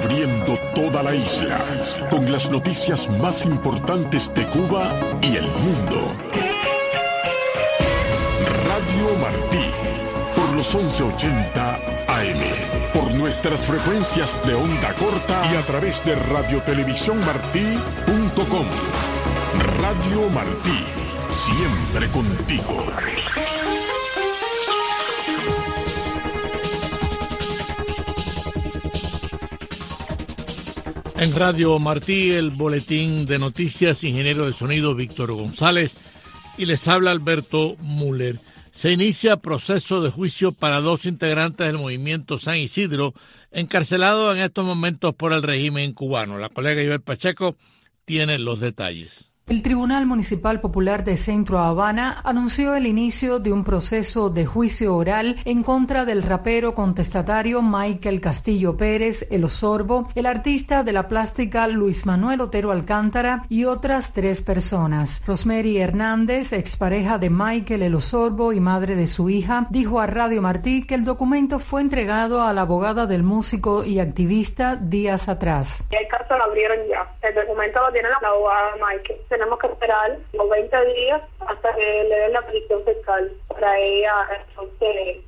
cubriendo toda la isla con las noticias más importantes de Cuba y el mundo. Radio Martí, por los 1180 AM, por nuestras frecuencias de onda corta y a través de radiotelevisiónmartí.com. Radio Martí, siempre contigo. En Radio Martí, el boletín de noticias, ingeniero de sonido Víctor González y les habla Alberto Müller. Se inicia proceso de juicio para dos integrantes del movimiento San Isidro encarcelados en estos momentos por el régimen cubano. La colega Iber Pacheco tiene los detalles. El Tribunal Municipal Popular de Centro Habana anunció el inicio de un proceso de juicio oral en contra del rapero contestatario Michael Castillo Pérez, El Osorbo, el artista de la plástica Luis Manuel Otero Alcántara y otras tres personas. Rosemary Hernández, expareja de Michael El Osorbo y madre de su hija, dijo a Radio Martí que el documento fue entregado a la abogada del músico y activista días atrás. El caso lo abrieron ya. El documento lo tiene la abogada Michael tenemos que esperar los 20 días hasta que le den la prisión fiscal para ella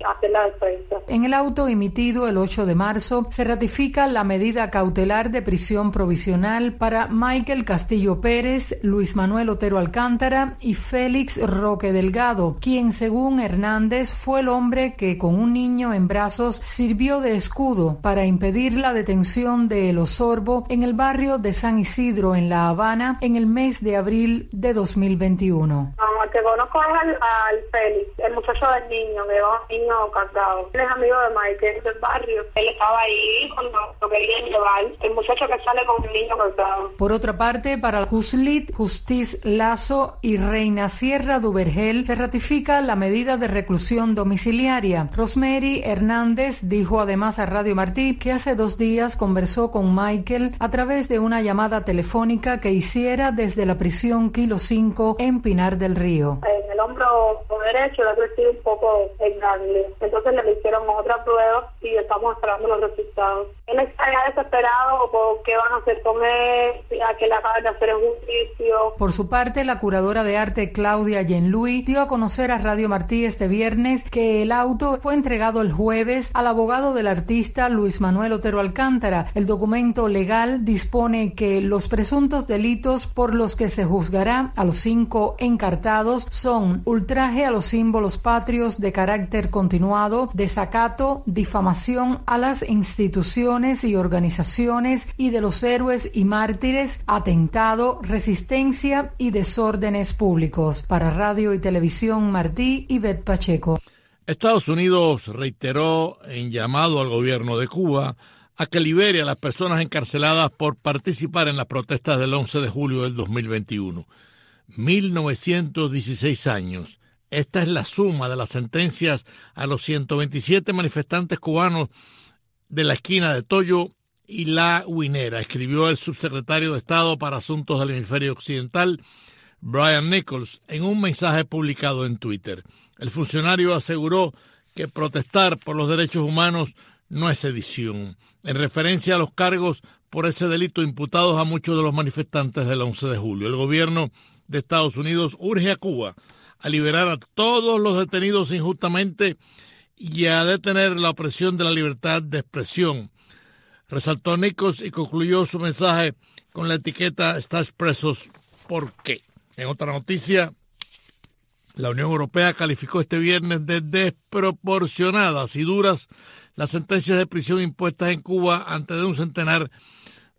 hacer la defensa. En el auto emitido el 8 de marzo se ratifica la medida cautelar de prisión provisional para Michael Castillo Pérez, Luis Manuel Otero Alcántara y Félix Roque Delgado, quien según Hernández fue el hombre que con un niño en brazos sirvió de escudo para impedir la detención de El Osorbo en el barrio de San Isidro en La Habana en el mes de abril de 2021. Que conozco es al, Félix, el muchacho del niño, que va un niño cargado. Él es amigo de Mike, del barrio. Él estaba ahí cuando lo querían llevar. El muchacho que sale con el niño cargado. Por otra parte, para Juslit, Justiz Lazo y Reina Sierra Duvergel se ratifica la medida de reclusión domiciliaria. Rosemary Hernández dijo además a Radio Martí que hace dos días conversó con Michael a través de una llamada telefónica que hiciera desde la prisión Kilo 5 en Pinar del Río. En el hombro derecho le crecido un poco ganglio. Entonces le hicieron otra prueba y estamos esperando los resultados. Está desesperado por qué van a hacer con él, a que le acaben de hacer el juicio. Por su parte, la curadora de arte Claudia Yenlui dio a conocer a Radio Martí este viernes que el auto fue entregado el jueves al abogado del artista Luis Manuel Otero Alcántara. El documento legal dispone que los presuntos delitos por los que se juzgará a los cinco encartados son ultraje a los símbolos patrios de carácter continuado, desacato, difamación a las instituciones y organizaciones y de los héroes y mártires, atentado, resistencia y desórdenes públicos. Para Radio y Televisión Martí y Bet Pacheco. Estados Unidos reiteró en llamado al gobierno de Cuba a que libere a las personas encarceladas por participar en las protestas del 11 de julio del 2021. 1916 años. Esta es la suma de las sentencias a los 127 manifestantes cubanos de la esquina de Toyo y La Guinera, escribió el subsecretario de Estado para Asuntos del Hemisferio Occidental, Brian Nichols, en un mensaje publicado en Twitter. El funcionario aseguró que protestar por los derechos humanos no es sedición, en referencia a los cargos por ese delito imputados a muchos de los manifestantes del 11 de julio. El gobierno de Estados Unidos urge a Cuba a liberar a todos los detenidos injustamente y a detener la opresión de la libertad de expresión. Resaltó Nichols y concluyó su mensaje con la etiqueta Estás presos, ¿por qué? En otra noticia, la Unión Europea calificó este viernes de desproporcionadas y duras las sentencias de prisión impuestas en Cuba ante de un centenar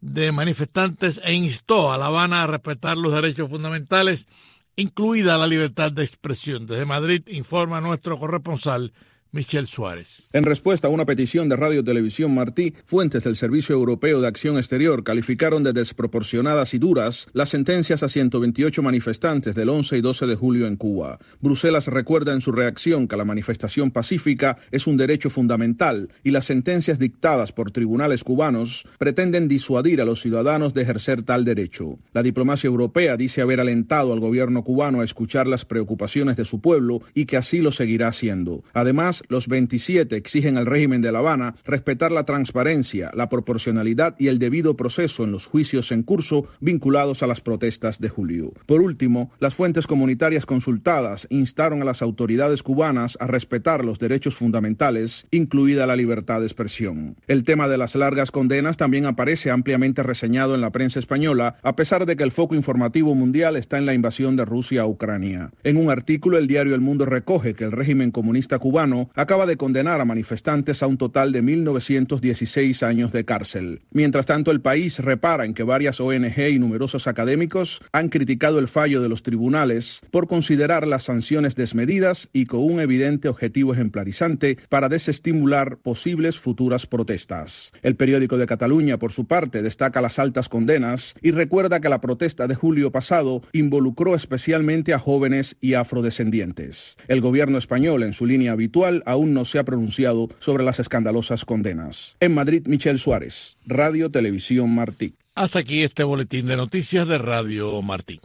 de manifestantes e instó a La Habana a respetar los derechos fundamentales, incluida la libertad de expresión. Desde Madrid informa nuestro corresponsal Michel Suárez. En respuesta a una petición de Radio Televisión Martí, fuentes del Servicio Europeo de Acción Exterior calificaron de desproporcionadas y duras las sentencias a 128 manifestantes del 11 y 12 de julio en Cuba. Bruselas recuerda en su reacción que la manifestación pacífica es un derecho fundamental y las sentencias dictadas por tribunales cubanos pretenden disuadir a los ciudadanos de ejercer tal derecho. La diplomacia europea dice haber alentado al gobierno cubano a escuchar las preocupaciones de su pueblo y que así lo seguirá haciendo. Además, Los 27 exigen al régimen de La Habana respetar la transparencia, la proporcionalidad y el debido proceso en los juicios en curso vinculados a las protestas de julio. Por último, las fuentes comunitarias consultadas instaron a las autoridades cubanas a respetar los derechos fundamentales, incluida la libertad de expresión. El tema de las largas condenas también aparece ampliamente reseñado en la prensa española, a pesar de que el foco informativo mundial está en la invasión de Rusia a Ucrania. En un artículo, el diario El Mundo recoge que el régimen comunista cubano acaba de condenar a manifestantes a un total de 1.916 años de cárcel. Mientras tanto, el país repara en que varias ONG y numerosos académicos han criticado el fallo de los tribunales por considerar las sanciones desmedidas y con un evidente objetivo ejemplarizante para desestimular posibles futuras protestas. El periódico de Cataluña, por su parte, destaca las altas condenas y recuerda que la protesta de julio pasado involucró especialmente a jóvenes y afrodescendientes. El gobierno español, en su línea habitual, aún no se ha pronunciado sobre las escandalosas condenas. En Madrid, Michel Suárez, Radio Televisión Martí. Hasta aquí este boletín de noticias de Radio Martí.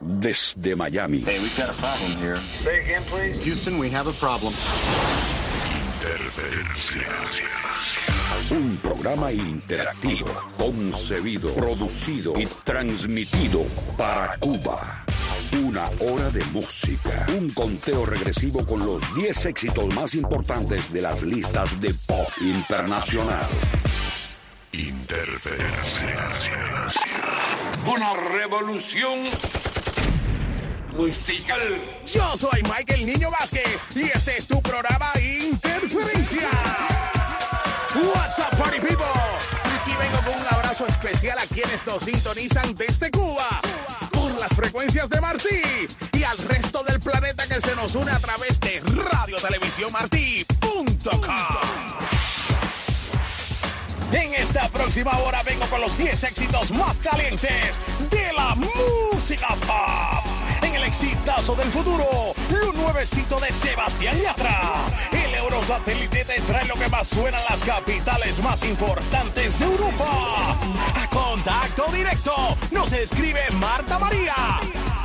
Desde Miami. Hey, we've got a problem here. Say again, please. Houston, we have a problem. Un programa interactivo, concebido, producido y transmitido para Cuba. Una hora de música. Un conteo regresivo con los 10 éxitos más importantes de las listas de pop internacional. Interferencia. Una revolución musical. Yo soy Michael Niño Vázquez y este es tu programa Interferencia. What's up, party people? Aquí vengo con un abrazo especial a quienes nos sintonizan desde Cuba las frecuencias de Martí y al resto del planeta que se nos une a través de radiotelevisiónmartí.com. En esta próxima hora vengo con los 10 éxitos más calientes de la música pop. El exitazo del futuro, lo nuevecito de Sebastián Yatra. El Eurosatélite te trae lo que más suena en las capitales más importantes de Europa. A contacto directo nos escribe Marta María.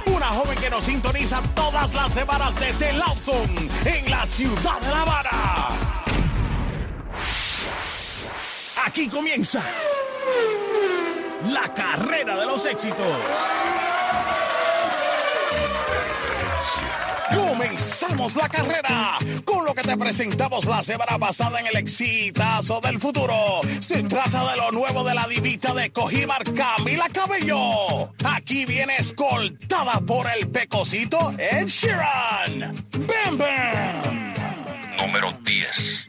Una joven que nos sintoniza todas las semanas desde Lawton, en la ciudad de La Habana. Aquí comienza la carrera de los éxitos. Comenzamos la carrera con lo que te presentamos la semana pasada en el exitazo del futuro. Se trata de lo nuevo de la divita de Cojimar Camila Cabello. Aquí viene escoltada por el pecosito Ed Sheeran. ¡Bam, bam! Número 10.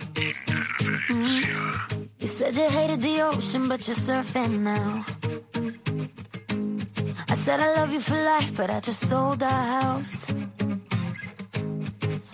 You said you hated the ocean, but you're surfing now. I said I love you for life, but I just sold our house.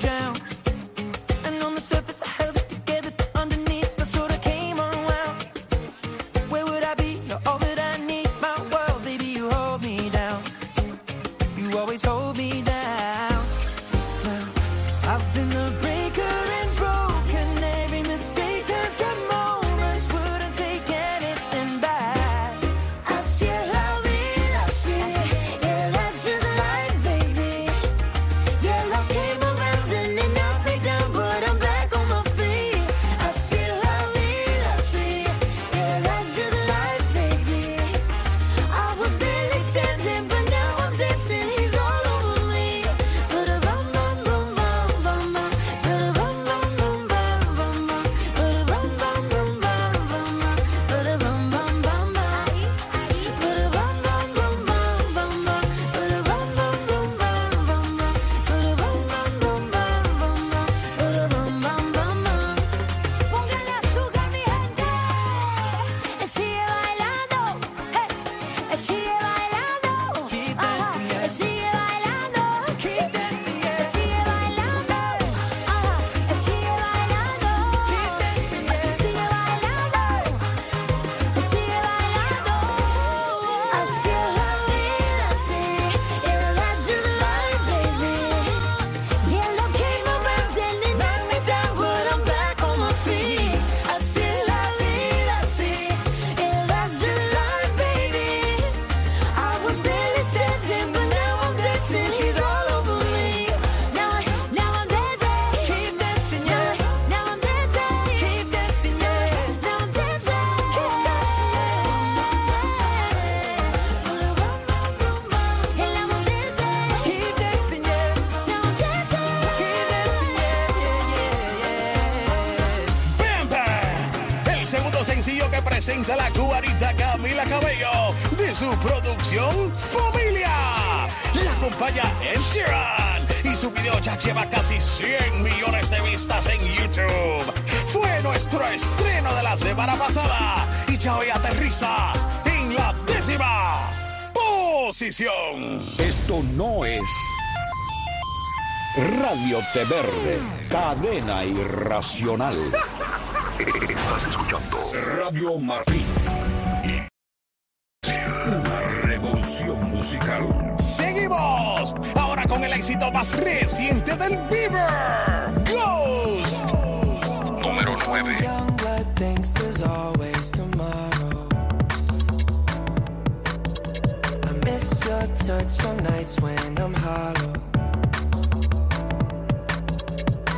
drown. And on the surface, presenta la cubanita Camila Cabello de su producción Familia. La acompaña Ed Sheeran y su video ya lleva casi 100 millones de vistas en YouTube. Fue nuestro estreno de la semana pasada y ya hoy aterriza en la décima posición. Esto no es Radio Te Verde, cadena irracional. Estás escuchando Radio Martín. Una revolución musical. Seguimos ahora con el éxito más reciente del Beaver, Ghost. Número 9. Young blood thinks there's always tomorrow. I miss your touch on nights when I'm hollow.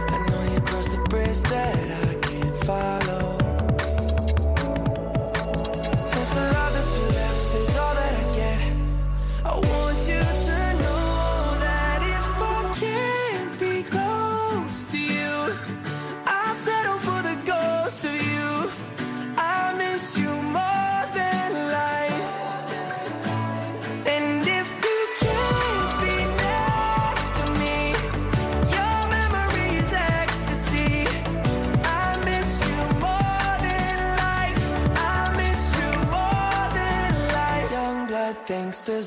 I know you crossed the bridge that I can't follow.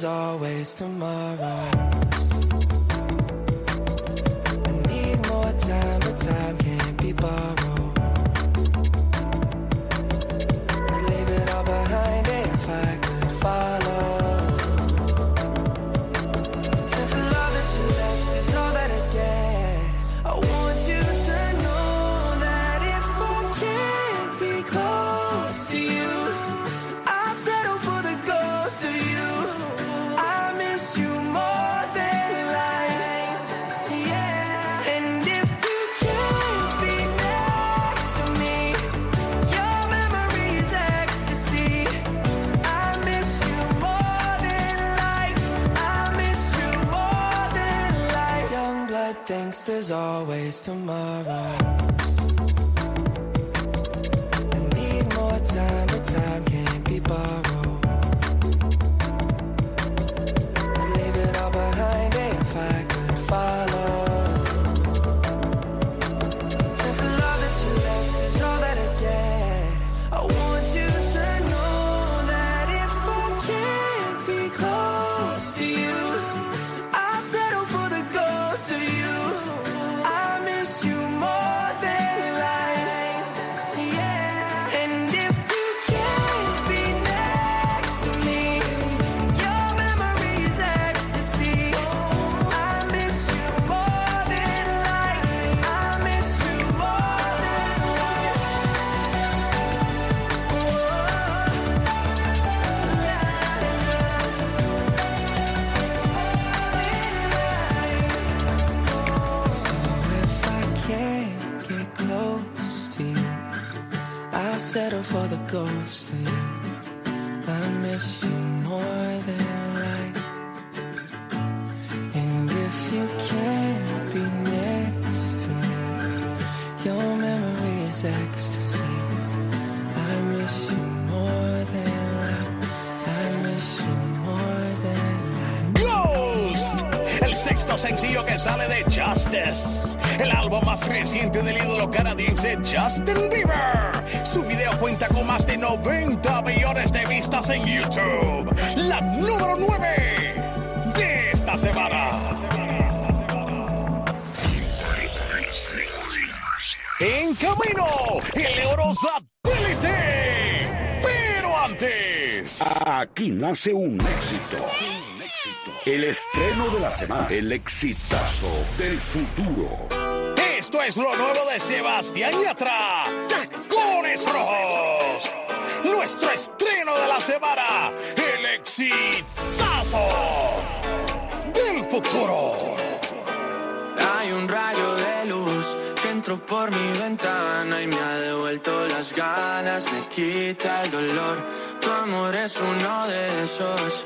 Always tomorrow. Settle for the ghost of you. I miss you more than life. And if you can't be next to me, your memory is ecstasy. I miss you more than life. I miss you more than life. Ghost, el sexto sencillo que sale de Justice, el álbum más reciente del ídolo canadiense Justin Bieber. Su video cuenta con más de 90 millones de vistas en YouTube. La número 9 de esta semana. En camino, el Euro Satélite. Pero antes. Aquí nace un éxito. El estreno de la semana. El exitazo del futuro. Esto es lo nuevo de Sebastián Yatra. Tacones Rojos. Nuestro estreno de la semana. El exitazo del futuro. Hay un rayo de luz que entró por mi ventana y me ha devuelto las ganas, me quita el dolor. Tu amor es uno de esos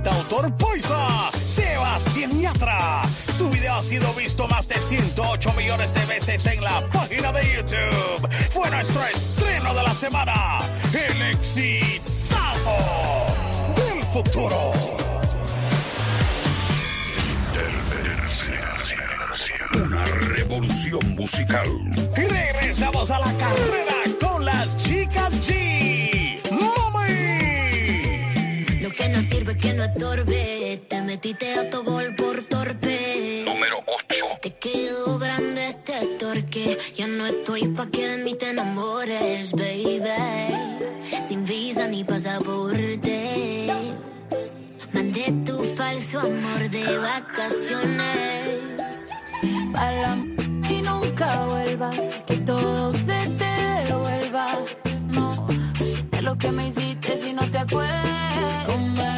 cantautor Poisa, Sebastián Yatra. Su video ha sido visto más de 108 millones de veces en la página de YouTube. Fue nuestro estreno de la semana, el exitazo del futuro. Una revolución musical. Regresamos a la carrera con las chicas G. no sirve, que no estorbe. Te metiste a tu gol por torpe. Número 8. Te quedó grande este torque. Yo no estoy pa' que de mí te enamores, baby. Sin visa ni pasaporte. Mandé tu falso amor de vacaciones. Para y nunca vuelvas, que todo se te devuelva lo que me hiciste si no te acuerdas.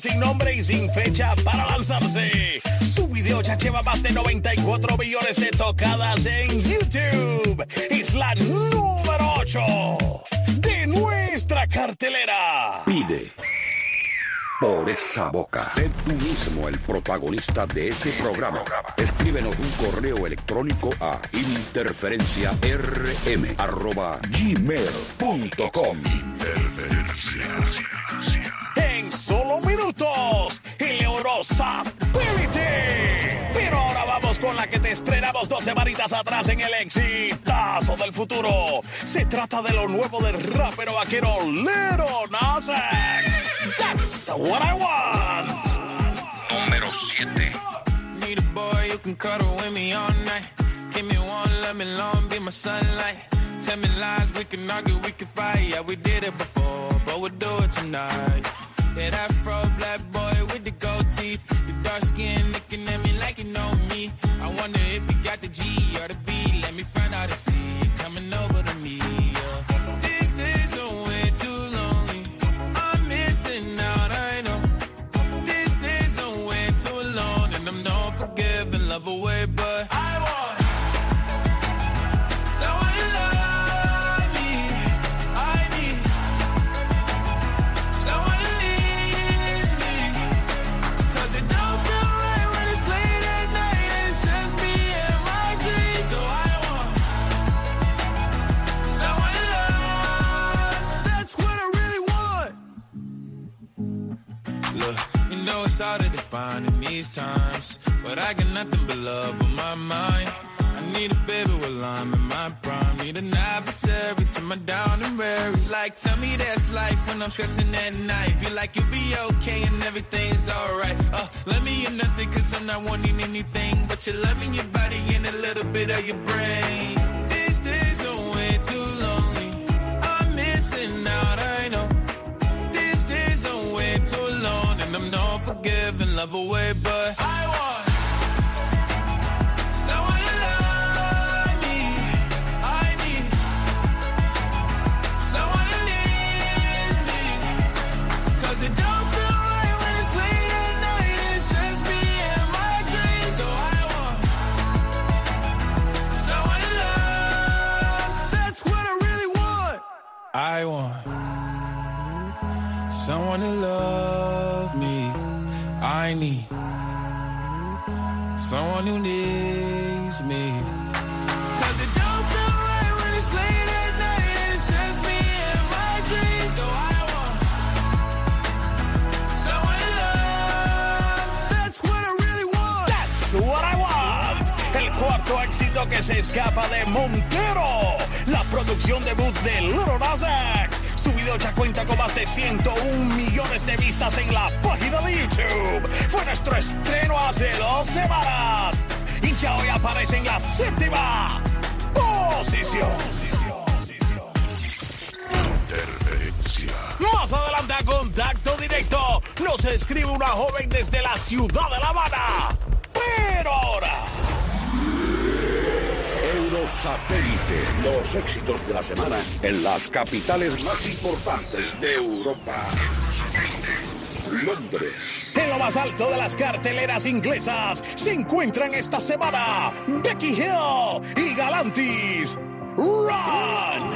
sin nombre y sin fecha para lanzarse. Su video ya lleva más de 94 millones de tocadas en YouTube. Es la número 8 de nuestra cartelera. Pide por esa boca. Sé tú mismo el protagonista de este programa. Escríbenos un correo electrónico a interferencia rm interferenciarm.gmail.com. Interferencia. 31 minutos. El Eurosatélite. Pero ahora vamos con la que te estrenamos dos semanitas atrás en el exitazo del futuro. Se trata de lo nuevo del rapero vaquero Little Nas X. That's what I want. Número 7. Need a boy who can cuddle with me all night. Give me one, let me long, be my sunlight. Tell me lies, we can argue, we can fight. Yeah, we did it before, but we'll do it tonight. That fro black boy with the gold teeth. The dark skin looking at me like you know me. I wonder if you got the G or the B. Let me find out and see stressing millones de vistas en la página de YouTube. Fue nuestro estreno hace dos semanas. Y ya hoy aparece en la séptima posición. Más adelante a contacto directo nos escribe una joven desde la ciudad de La Habana. Pero ahora... Eurosatélite. Los éxitos de la semana en las capitales más importantes de Europa. Londres. En lo más alto de las carteleras inglesas se encuentran esta semana Becky Hill y Galantis. Run.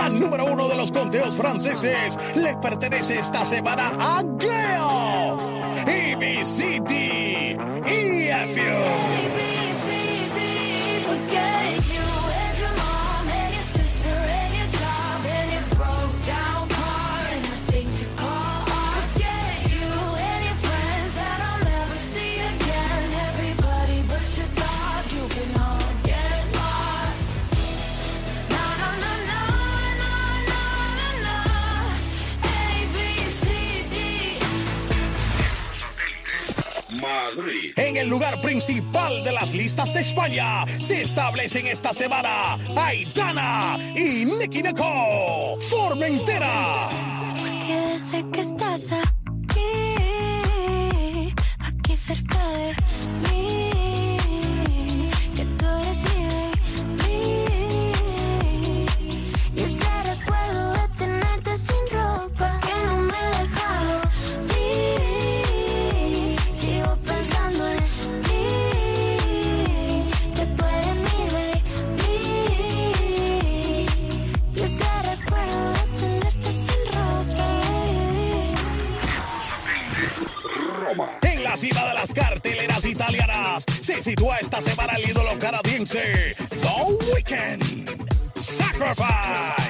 La número uno de los conteos franceses le pertenece esta semana a Gale. EBCD. EFU. Everybody En el lugar principal de las listas de España se establecen esta semana Aitana y Nicky Nicole. Formentera. Porque sé que estás. se sitúa esta semana el ídolo canadiense The Weeknd. Sacrifice.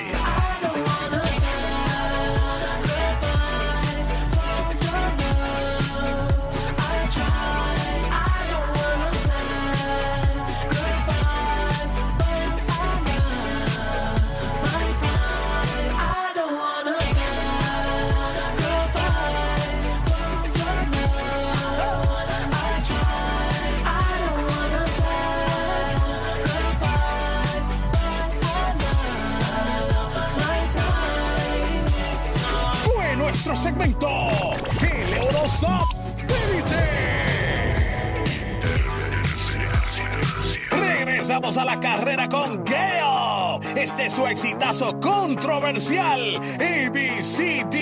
Vamos a la carrera con Geo. Este es su exitazo controversial. ABCD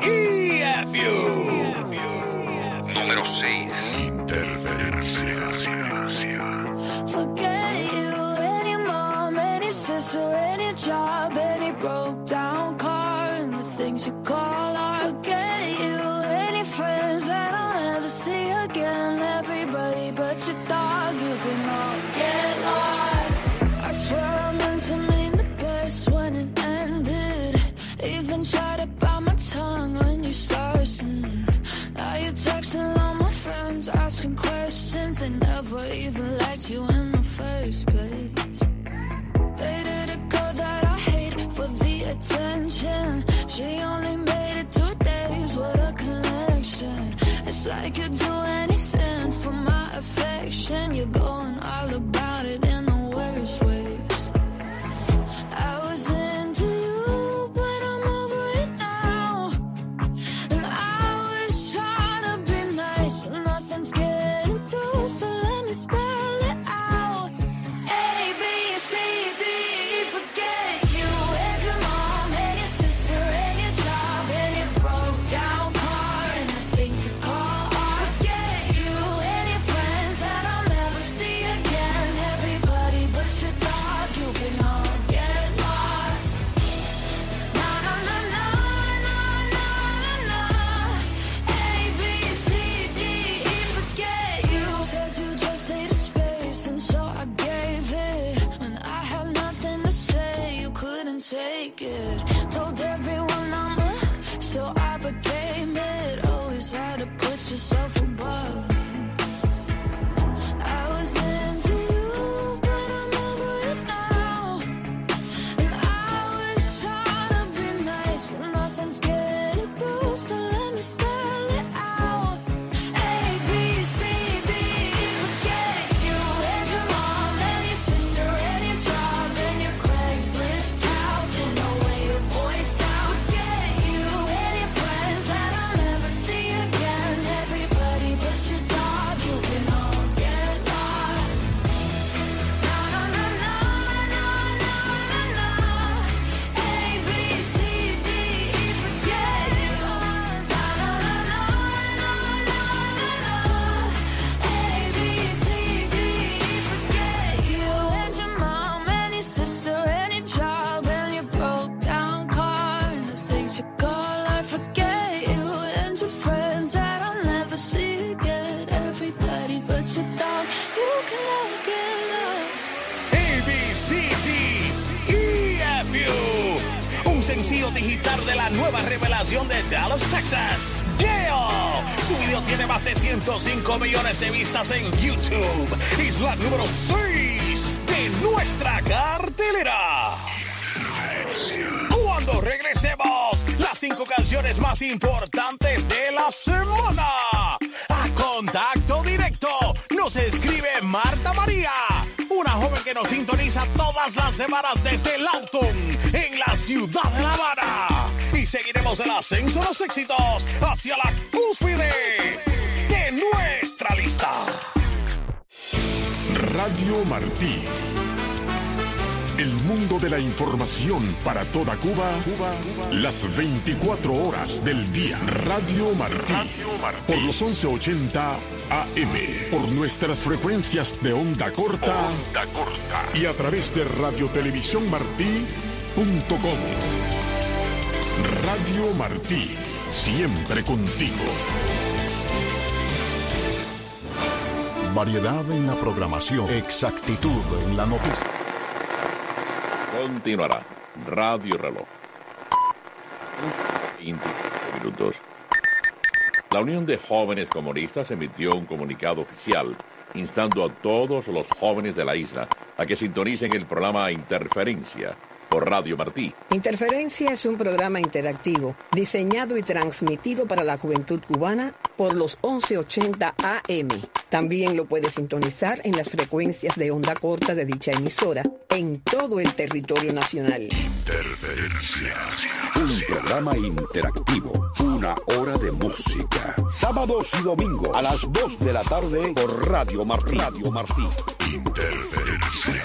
EFU. Número 6. Interferencia. Forget you, any mom, any sister, any job, any broke down car, and the things you call. like could do YouTube es la número 6 de nuestra cartelera. Cuando regresemos, las cinco canciones más importantes de la semana. A contacto directo nos escribe Marta María, una joven que nos sintoniza todas las semanas desde Lauton, en la ciudad de La Habana. Y seguiremos el ascenso a los éxitos hacia la Radio Martí. El mundo de la información para toda Cuba, Cuba, las 24 horas del día. Radio Martí. Por los 1180 AM. Por nuestras frecuencias de onda corta. Onda corta. Y a través de radiotelevisiónmartí.com. Radio Martí. Siempre contigo. Variedad en la programación. Exactitud en la noticia. Continuará Radio Reloj. 20 minutos. La Unión de Jóvenes Comunistas emitió un comunicado oficial instando a todos los jóvenes de la isla a que sintonicen el programa Interferencia por Radio Martí. Interferencia es un programa interactivo diseñado y transmitido para la juventud cubana por los 1180 AM. También lo puede sintonizar en las frecuencias de onda corta de dicha emisora en todo el territorio nacional. Interferencia. Un programa interactivo. Una hora de música. Sábados y domingos a las 2 de la tarde por Radio Martí. Radio Martí. Interferencia.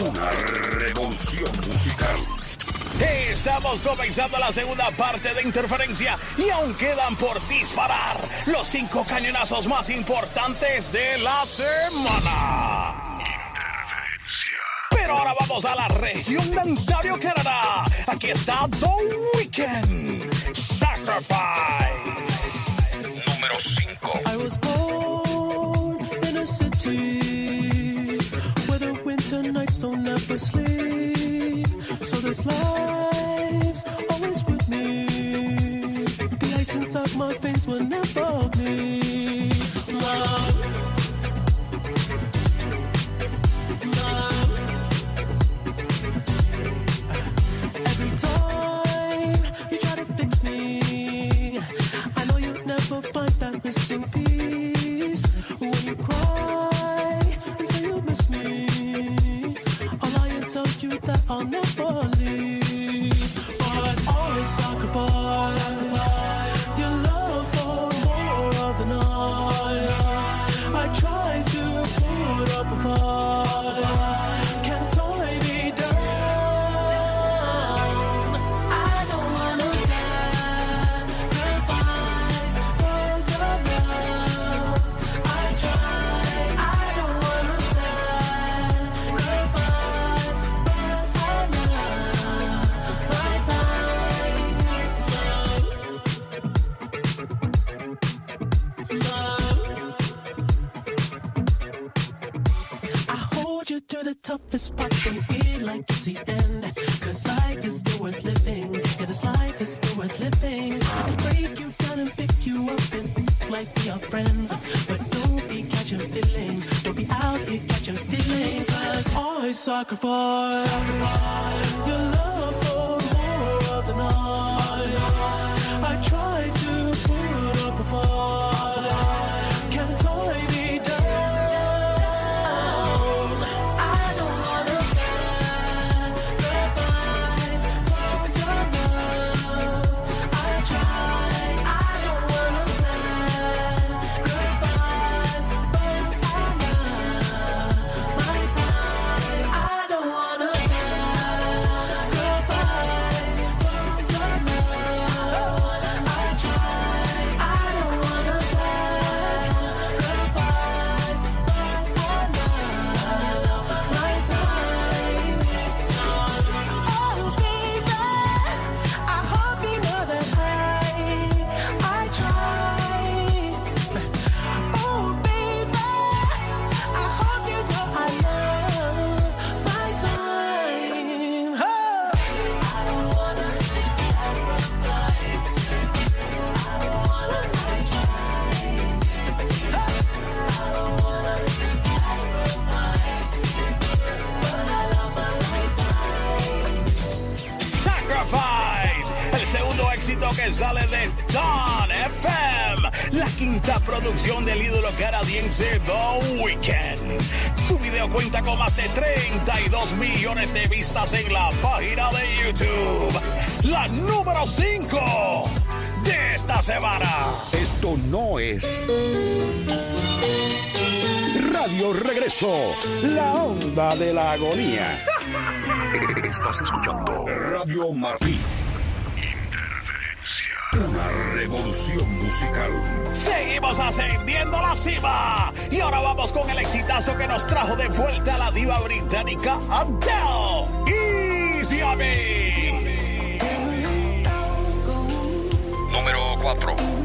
Una revolución musical. Estamos comenzando la segunda parte de Interferencia y aún quedan por disparar los cinco cañonazos más importantes de la semana. Pero ahora vamos a la región de Ontario, Canadá. Aquí está The Weeknd. Sacrifice. Número 5. I was born in a city nights don't ever sleep. So this life's always with me. The ice inside my veins will never bleed. Love. Love. La onda de la agonía. Estás escuchando Radio Martí. Una revolución musical. Seguimos ascendiendo la cima. Y ahora vamos con el exitazo que nos trajo de vuelta la diva británica Adele. Easy on me. Número 4.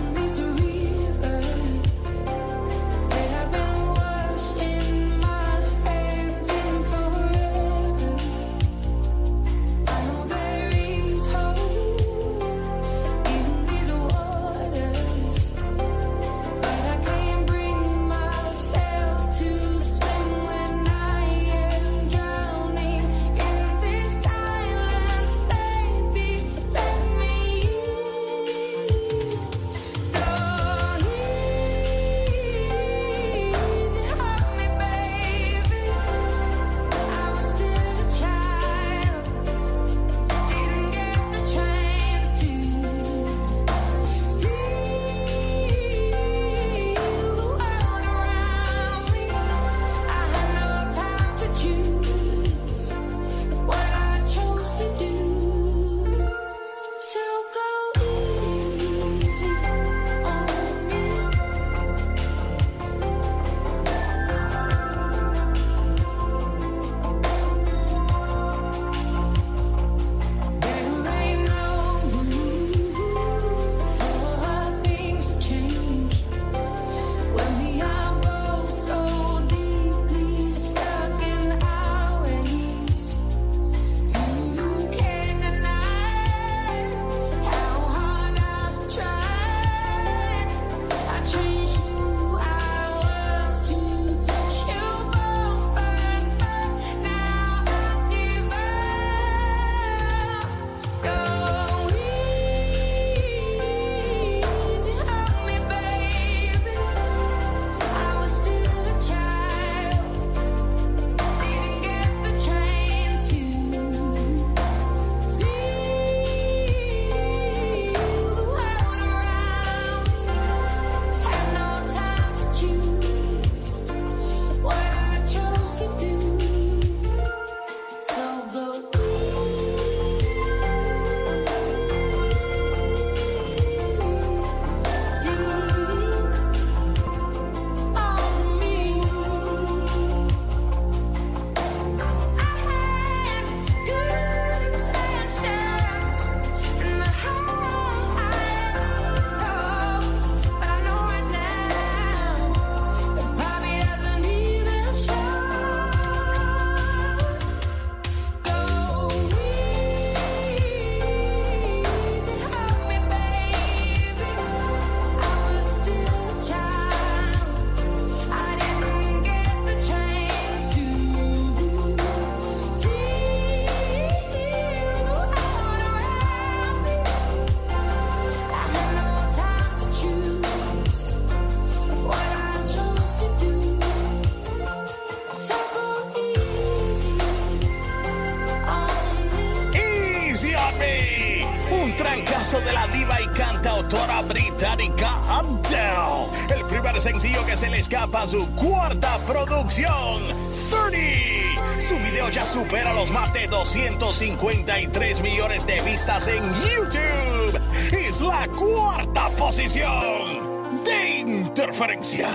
253 millones de vistas en YouTube. Es la cuarta posición de Interferencia.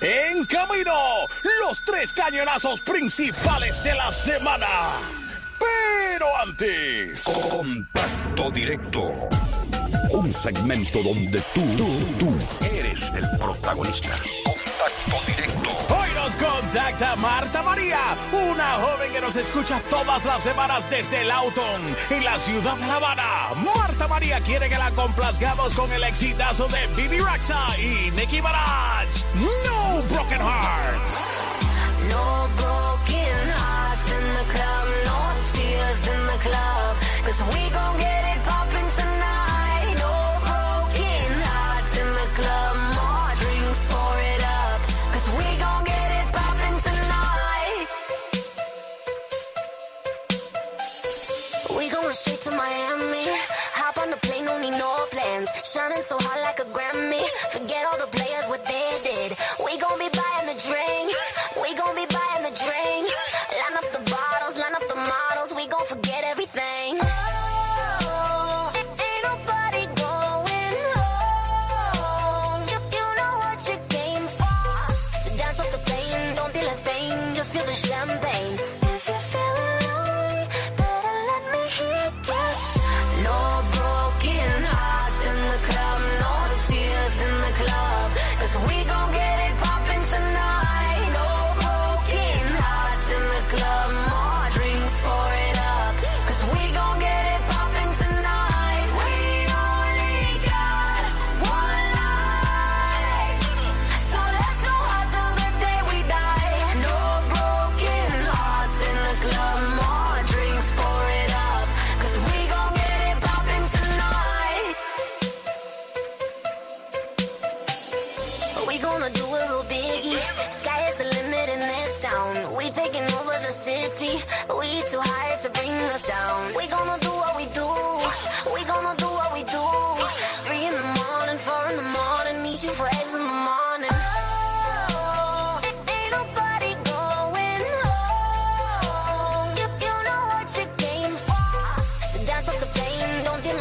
En camino, los tres cañonazos principales de la semana. Pero antes. Contacto directo. Un segmento donde tú, tú, tú eres el protagonista. Contacto directo. Contacta Marta María, una joven que nos escucha todas las semanas desde Lauton, en la ciudad de La Habana. Marta María quiere que la complazcamos con el exitazo de Bibi Raxa y Nicki Minaj. No Broken Hearts.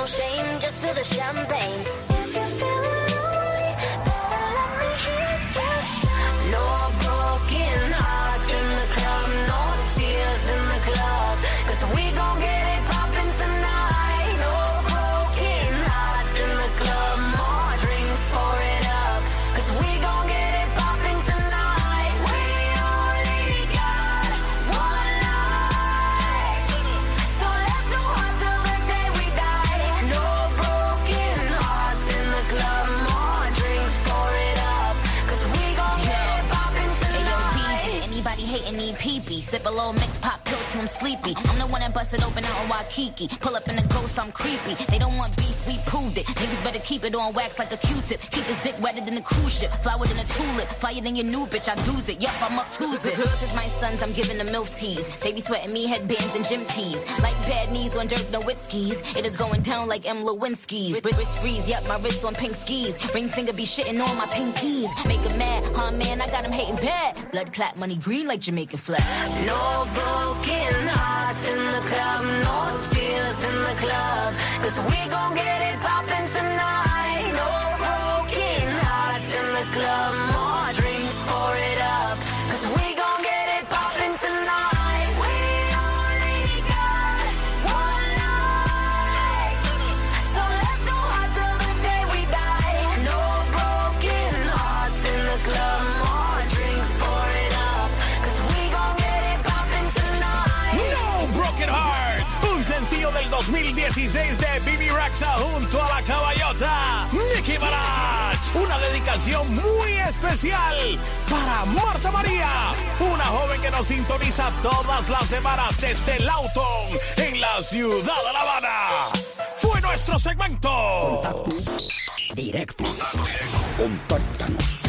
No shame. Just feel the champagne. Little mix, sleepy. I'm the one that busted open out in Waikiki. Pull up in the ghost, I'm creepy. They don't want beef, we proved it. Niggas better keep it on wax like a Q-tip. Keep his dick wetter than a cruise ship. Flower than a tulip. Fire than your new bitch, I do's it. Yup, I'm up Tuesday. Cause my sons, I'm giving them milk teas. They be sweating me headbands and gym tees. Like bad knees on Dirk Nowitzki's. It is going down like M. Lewinsky's. Wrist wrist freeze, yup, my wrist on pink skis. Ring finger be shitting on my pinkies. Make him mad, huh man, I got him hating bad. Blood clot money green like Jamaican flag. No broken the club, no tears in the club. Cause we gon' get it poppin' 2016 de Bibi Rexa junto a la caballota Nicki Minaj. Una dedicación muy especial para Marta María, una joven que nos sintoniza todas las semanas desde Lauton, en la ciudad de La Habana. Fue nuestro segmento. Directo. Contáctanos.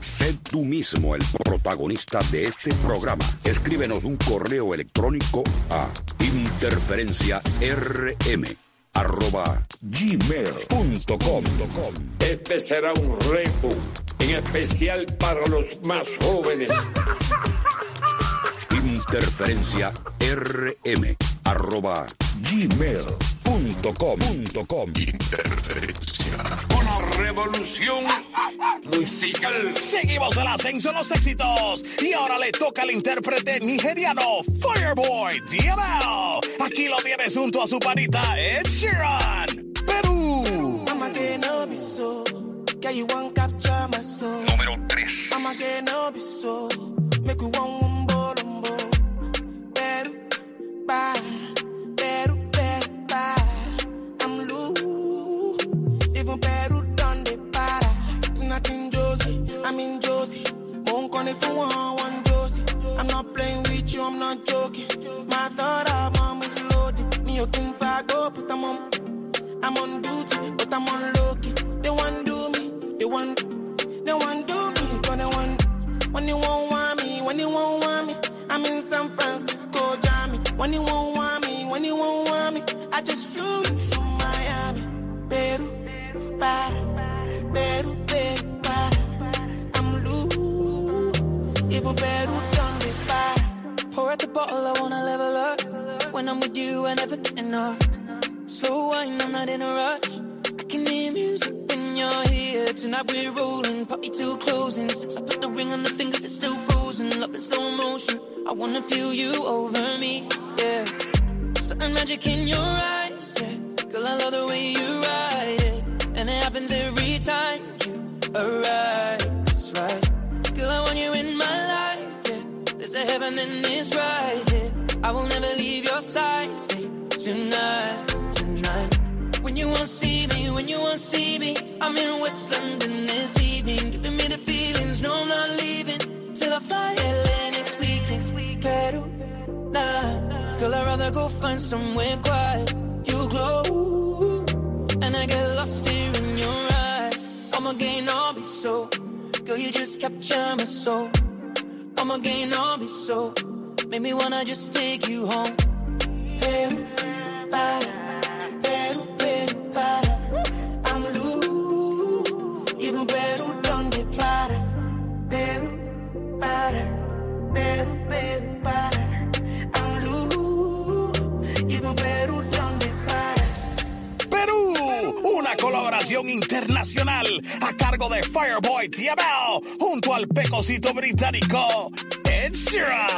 Sé tú mismo el protagonista de este programa. Escríbenos un correo electrónico a interferenciarm arroba gmail.com. Este será un reto, en especial para los más jóvenes. Interferencia rm arroba gmail.com. Interferencia. Una revolución musical. Seguimos el ascenso en los éxitos. Y ahora le toca al intérprete nigeriano Fireboy DML. Aquí lo tienes junto a su panita Ed Sheeran. Perú. Número 3. When you won't joking. My thought of mama's loading. Me, you think I go, but I'm on duty, but I'm on low key. They want do me, they want to do me. They want to, when you won't want me, When you won't want me, when you won't want me, I just flew in from Miami, Peru, para, Peru, Peru, para. I'm loose, even Peru done me para. Pour out the bottle, I wanna level up. When I'm with you, I never get enough. Slow wine, I'm not in a rush. I can hear music when you're here. Tonight we're rolling, party till closing. Since I put the ring on the finger, it's still frozen. Love in slow motion. I wanna feel you over me, yeah. Certain magic in your eyes, yeah. Girl, I love the way you ride it. And it happens every time you arrive. That's right. Girl, I want you in my life, yeah. There's a heaven and it's right, yeah. I will never leave your side, stay tonight, tonight. When you won't see me, when you won't see me, I'm in West London this evening, giving me the feelings. No, I'm not leaving rather go find somewhere quiet. You glow, and I get lost here in your eyes. I'ma gain all be so. Girl, you just capture my soul. I'm again, I'll be so. Make me wanna just take you home. Peru, para, Peru, Peru, para. I'm loose. Even Peru, donde para. Peru, para, Peru, Peru, para. Colaboración internacional a cargo de Fireboy TML junto al pecosito británico Ed Sheeran.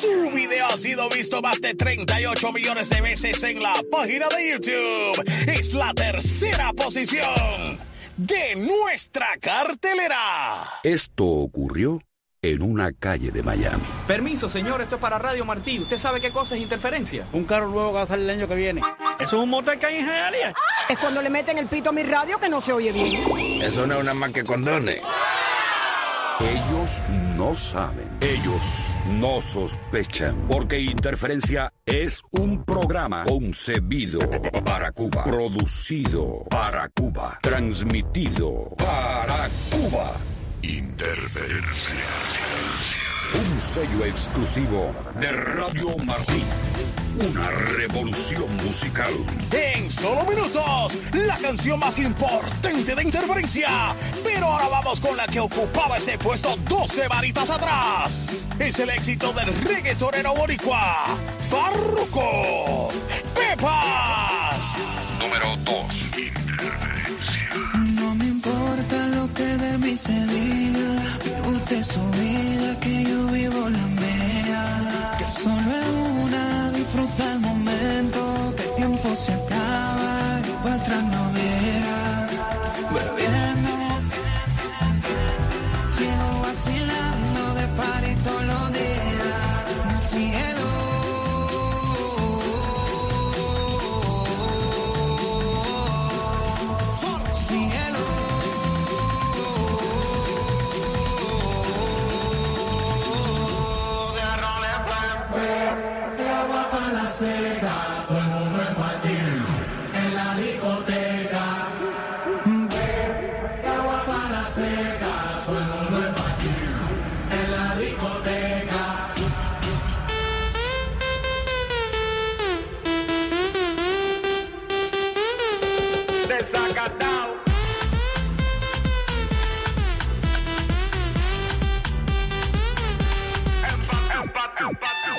Su video ha sido visto más de 38 millones de veces en la página de YouTube. Es la tercera posición de nuestra cartelera. Esto ocurrió en una calle de Miami. Permiso, señor, esto es para Radio Martí. ¿Usted sabe qué cosa es interferencia? Un carro nuevo que va a salir el año que viene. ¿Eso es un motor que hay en Hialeah? Es cuando le meten el pito a mi radio que no se oye bien. Eso no es una más que condones. Ellos no saben, ellos no sospechan, porque Interferencia es un programa concebido para Cuba, producido para Cuba, transmitido para Cuba. Interferencia. Un sello exclusivo de Radio Martí. Una revolución musical. En solo minutos, la canción más importante de Interferencia. Pero ahora vamos con la que ocupaba este puesto 12 varitas atrás. Es el éxito del reggaetonero boricua, Farruko. Pepas. Número 2. Se diga, vive usted su vida,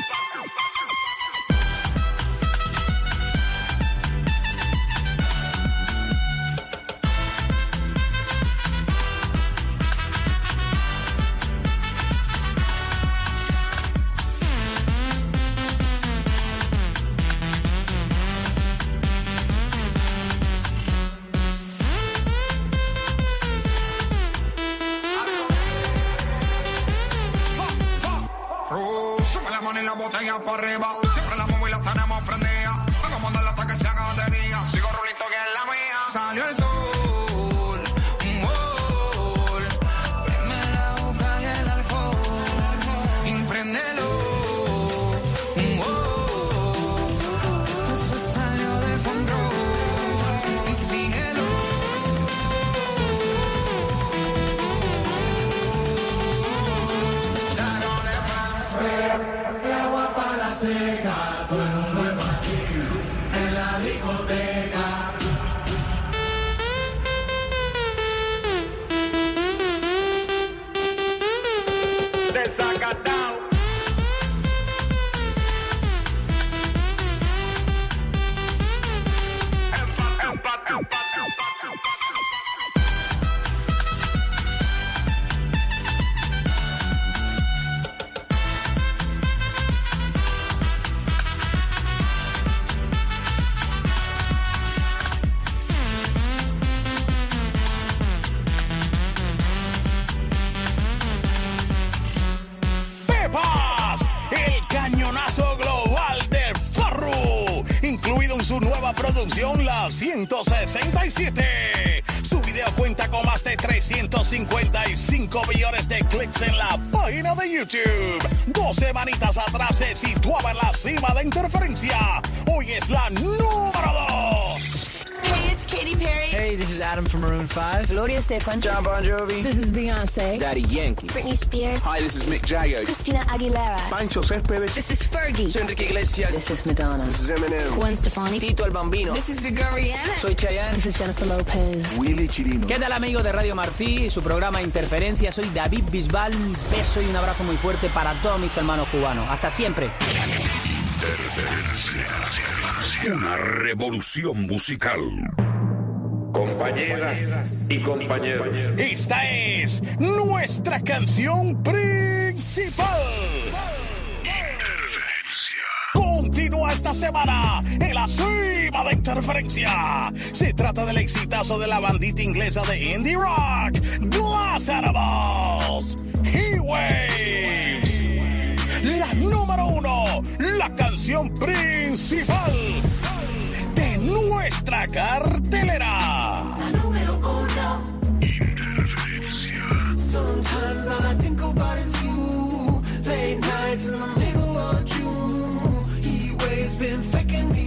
Thank you. 167. Su video cuenta con más de 355 millones de clics en la página de YouTube. Dos semanitas atrás se situaba en la cima de interferencia. Hoy es la número 2. It's Katy Perry. Hey, this is Adam from Maroon 5. Gloria Estefan. John Bon Jovi. This is Beyonce. Daddy Yankee. Britney Spears. Hi, this is Mick Jagger. Christina Aguilera. Pancho Céspedes. This is Fergie. Soy Enrique Iglesias. This is Madonna. This is Eminem. Gwen Stefani. Tito el Bambino. This is Rihanna. Soy Chayanne. This is Jennifer Lopez. Willy Chirino. ¿Qué tal amigos de Radio Martí y su programa Interferencia? Soy David Bisbal, un beso y un abrazo muy fuerte para todos mis hermanos cubanos. Hasta siempre. Una revolución musical. Compañeras y compañeros. Esta es nuestra canción principal. Continúa esta semana en la cima de interferencia. Se trata del exitazo de la bandita inglesa de indie rock, Glass Animals, He La número uno, la canción principal de nuestra cartelera. número uno. Sometimes all I think about is you. Late nights in the middle of June. He waves been faking me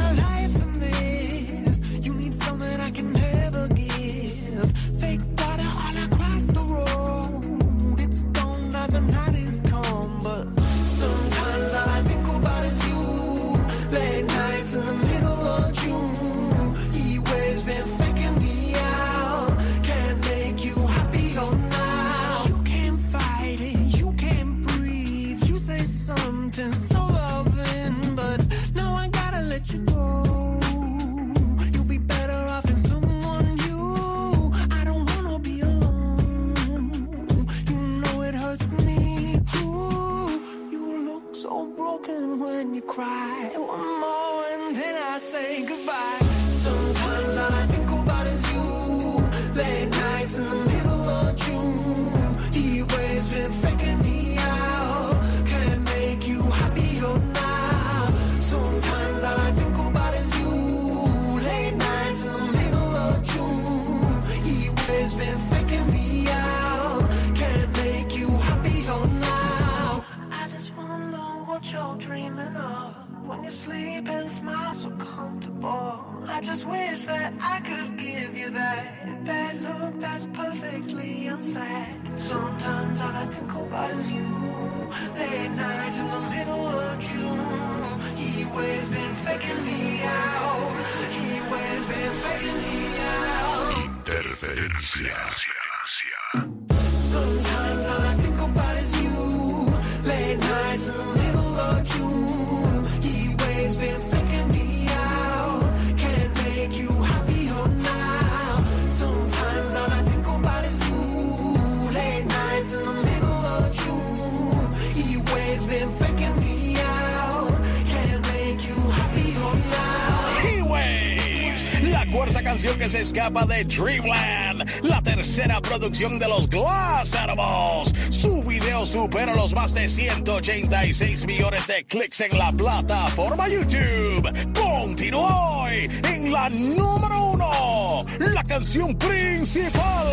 canción que se escapa de Dreamland, la tercera producción de los Glass Animals. Su video supera los más de 186 millones de clics en la plataforma YouTube. Continúa hoy en la número uno, la canción principal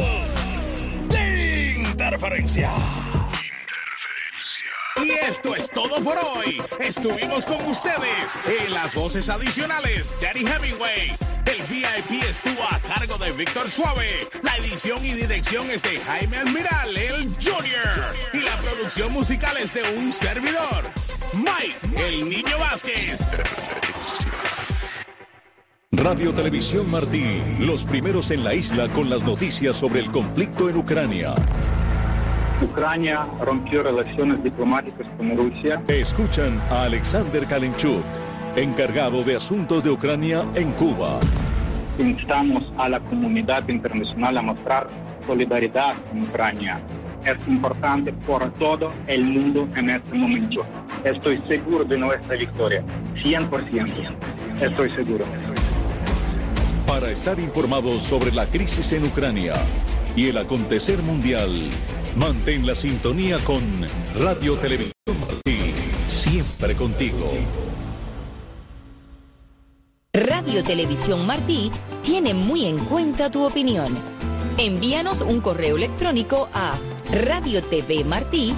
de Interferencia. Y esto es todo por hoy. Estuvimos con ustedes en las voces adicionales. Danny Hemingway. El VIP estuvo a cargo de Víctor Suave. La edición y dirección es de Jaime Almiral, el Junior. Y la producción musical es de un servidor. Mike, el Niño Vázquez. Radio Televisión Martí, los primeros en la isla con las noticias sobre el conflicto en Ucrania. Ucrania rompió relaciones diplomáticas con Rusia. Escuchan a Alexander Kalenchuk, encargado de asuntos de Ucrania en Cuba. Instamos a la comunidad internacional a mostrar solidaridad con Ucrania. Es importante por todo el mundo en este momento. Estoy seguro de nuestra victoria. 100%. Estoy seguro. Para estar informados sobre la crisis en Ucrania y el acontecer mundial, mantén la sintonía con Radio Televisión Martí, siempre contigo. Radio Televisión Martí tiene muy en cuenta tu opinión. Envíanos un correo electrónico a radiotvmartí